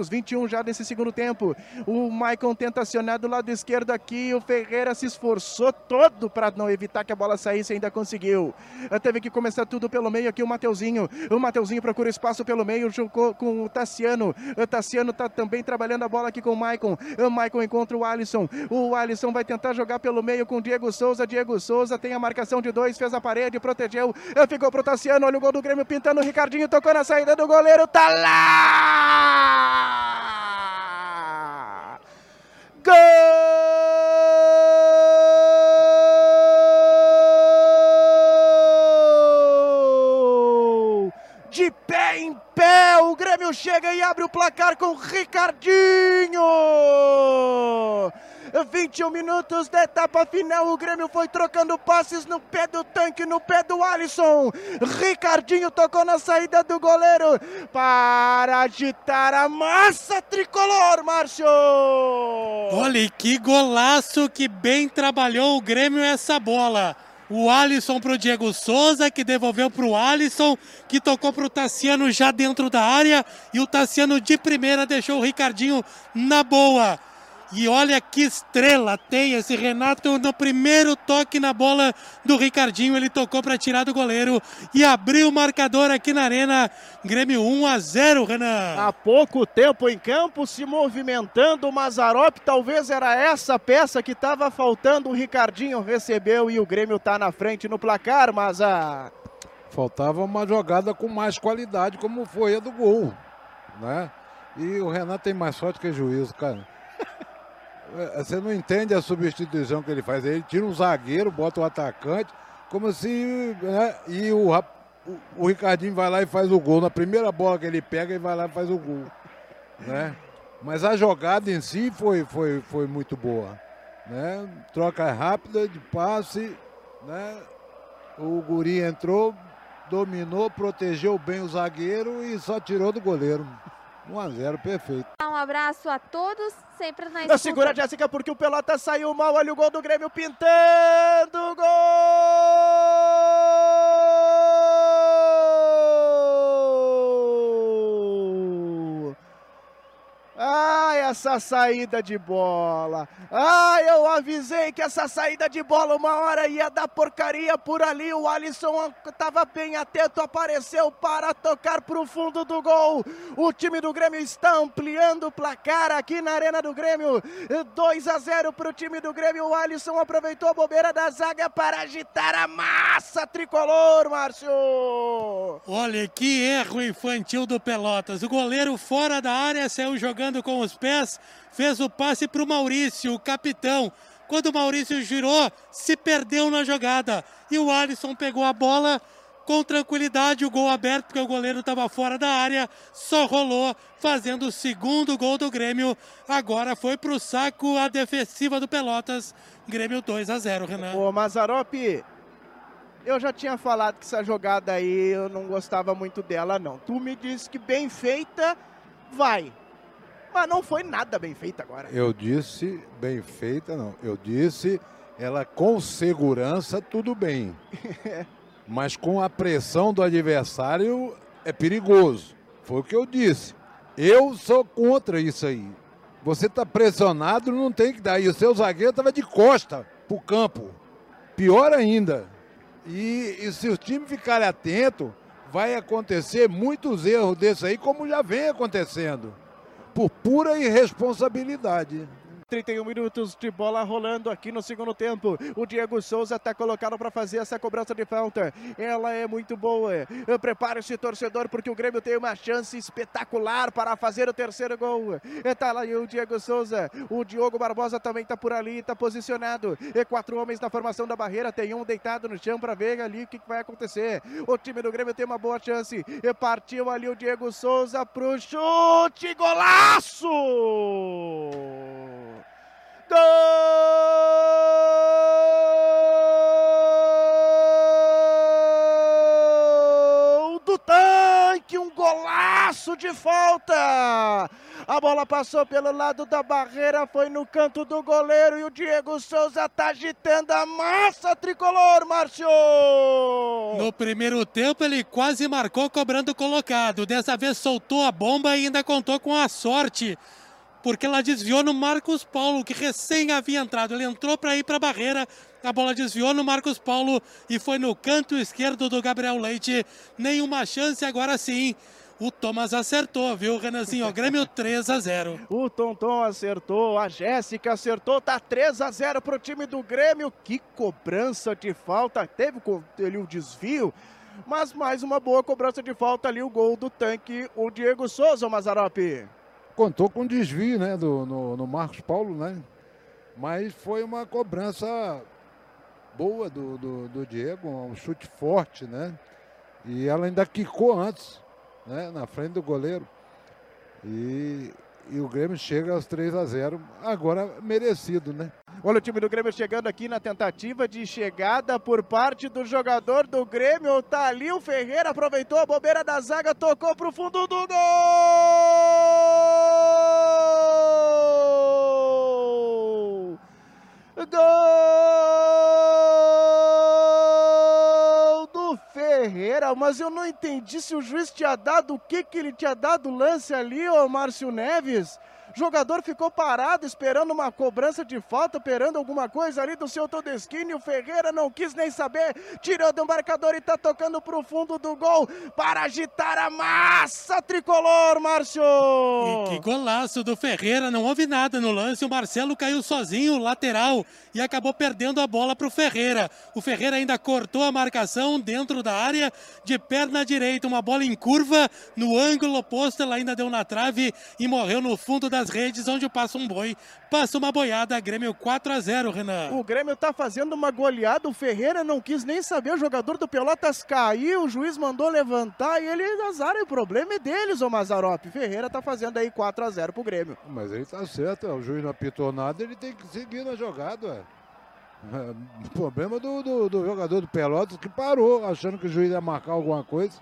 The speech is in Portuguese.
minutos, 21 já desse segundo tempo. O Maicon tenta acionar do lado esquerdo aqui. O Ferreira se esforçou todo para não evitar que a bola saísse, ainda conseguiu. Teve que começar tudo pelo meio aqui o Mateuzinho. O Mateuzinho procura espaço pelo meio, jogou com o Tassiano. O Tassiano tá também trabalhando a bola aqui com o Maicon. O Maicon encontra o Alisson. O Alisson vai tentar jogar pelo meio com o Diego Souza. Diego Souza tem a marcação de dois, fez a parede, protegeu. Ficou pro Tassiano. Olha o gol do Grêmio pintando. O Ricardinho tocou na saída do goleiro. Tá lá! Gol! De pé em pé, o Grêmio chega e abre o placar com Ricardinho! 21 minutos da etapa final. O Grêmio foi trocando passes no pé do tanque, no pé do Alisson. Ricardinho tocou na saída do goleiro para agitar a massa tricolor, Márcio. Olha que golaço que bem trabalhou o Grêmio essa bola. O Alisson para o Diego Souza, que devolveu para o Alisson, que tocou para o Tassiano já dentro da área. E o Tassiano de primeira deixou o Ricardinho na boa. E olha que estrela tem esse Renato no primeiro toque na bola do Ricardinho. Ele tocou para tirar do goleiro e abriu o marcador aqui na Arena. Grêmio 1 a 0, Renan. Há pouco tempo em campo, se movimentando. O Mazarop talvez era essa peça que estava faltando. O Ricardinho recebeu e o Grêmio está na frente no placar, mas a. Faltava uma jogada com mais qualidade, como foi a do gol. Né? E o Renato tem mais sorte que juízo, cara. É, você não entende a substituição que ele faz. Ele tira um zagueiro, bota o um atacante, como se. Né, e o, o, o, Ricardinho vai lá e faz o gol. Na primeira bola que ele pega, ele vai lá e faz o gol. Né? Mas a jogada em si foi, foi, foi muito boa. Né? Troca rápida de passe. Né? O Guri entrou, dominou, protegeu bem o zagueiro e só tirou do goleiro. 1 a 0 perfeito. Um abraço a todos, sempre na escuta. Segura, Jéssica, porque o Pelota saiu mal. Olha o gol do Grêmio pintando. Gol! Essa saída de bola. Ai, eu avisei que essa saída de bola uma hora ia dar porcaria por ali. O Alisson estava bem atento, apareceu para tocar para o fundo do gol. O time do Grêmio está ampliando o placar aqui na Arena do Grêmio. 2 a 0 para o time do Grêmio. O Alisson aproveitou a bobeira da zaga para agitar a massa tricolor, Márcio. Olha que erro infantil do Pelotas. O goleiro fora da área saiu jogando com os pés, fez o passe para o Maurício, o capitão. Quando o Maurício girou, se perdeu na jogada. E o Alisson pegou a bola com tranquilidade, o gol aberto, porque o goleiro estava fora da área, só rolou, fazendo o segundo gol do Grêmio. Agora foi para o saco a defensiva do Pelotas. Grêmio 2 a 0, Renan. Ô, Mazarop, eu já tinha falado que essa jogada aí eu não gostava muito dela, não. Tu me disse que bem feita, vai. Mas não foi nada bem feita agora. Eu disse bem feita, não. Eu disse ela com segurança, tudo bem. Mas com a pressão do adversário é perigoso. Foi o que eu disse. Eu sou contra isso aí. Você está pressionado, não tem que dar. E o seu zagueiro estava de costa para o campo. Pior ainda. E, e se o time ficar atento, vai acontecer muitos erros desses aí, como já vem acontecendo por pura irresponsabilidade. 31 minutos de bola rolando aqui no segundo tempo. O Diego Souza está colocado para fazer essa cobrança de falta. Ela é muito boa. Prepare-se, torcedor, porque o Grêmio tem uma chance espetacular para fazer o terceiro gol. Está lá o Diego Souza. O Diogo Barbosa também está por ali, está posicionado. E quatro homens na formação da barreira. Tem um deitado no chão para ver ali o que vai acontecer. O time do Grêmio tem uma boa chance. E partiu ali o Diego Souza pro chute. Golaço! Do tanque, um golaço de falta. A bola passou pelo lado da barreira, foi no canto do goleiro e o Diego Souza tá agitando a massa tricolor, Márcio! No primeiro tempo ele quase marcou cobrando colocado. Dessa vez soltou a bomba e ainda contou com a sorte porque ela desviou no Marcos Paulo, que recém havia entrado. Ele entrou para ir para a barreira, a bola desviou no Marcos Paulo e foi no canto esquerdo do Gabriel Leite. Nenhuma chance agora sim. O Thomas acertou, viu, Renanzinho? O Grêmio 3 a 0. O Tonton acertou, a Jéssica acertou, tá 3 a 0 pro time do Grêmio. Que cobrança de falta. Teve ali o desvio, mas mais uma boa cobrança de falta ali, o gol do tanque, o Diego Souza, Mazarope contou com desvio né, do, no, no, Marcos Paulo, né? Mas foi uma cobrança boa do, do, do, Diego, um chute forte, né? E ela ainda quicou antes, né? Na frente do goleiro. E, e o Grêmio chega aos 3 a 0 agora merecido, né? Olha o time do Grêmio chegando aqui na tentativa de chegada por parte do jogador do Grêmio. Ali o Ferreira, aproveitou a bobeira da zaga, tocou pro fundo do gol! Gol do Ferreira, mas eu não entendi se o juiz tinha dado o que que ele tinha dado lance ali, ô Márcio Neves. Jogador ficou parado esperando uma cobrança de falta, esperando alguma coisa ali do seu Todesquini. O Ferreira não quis nem saber, tirou do marcador e tá tocando pro fundo do gol para agitar a massa tricolor, Márcio! E que golaço do Ferreira, não houve nada no lance. O Marcelo caiu sozinho, lateral, e acabou perdendo a bola pro Ferreira. O Ferreira ainda cortou a marcação dentro da área de perna direita, uma bola em curva no ângulo oposto, ela ainda deu na trave e morreu no fundo da das redes, onde passa um boi, passa uma boiada, Grêmio 4 a 0 Renan. O Grêmio tá fazendo uma goleada, o Ferreira não quis nem saber, o jogador do Pelotas caiu, o juiz mandou levantar e ele azar, o problema é deles, o Mazarop. Ferreira tá fazendo aí 4 a 0 pro Grêmio. Mas ele tá certo, o juiz não apitou nada, ele tem que seguir na jogada, ué. É, problema do, do, do, jogador do Pelotas que parou, achando que o juiz ia marcar alguma coisa.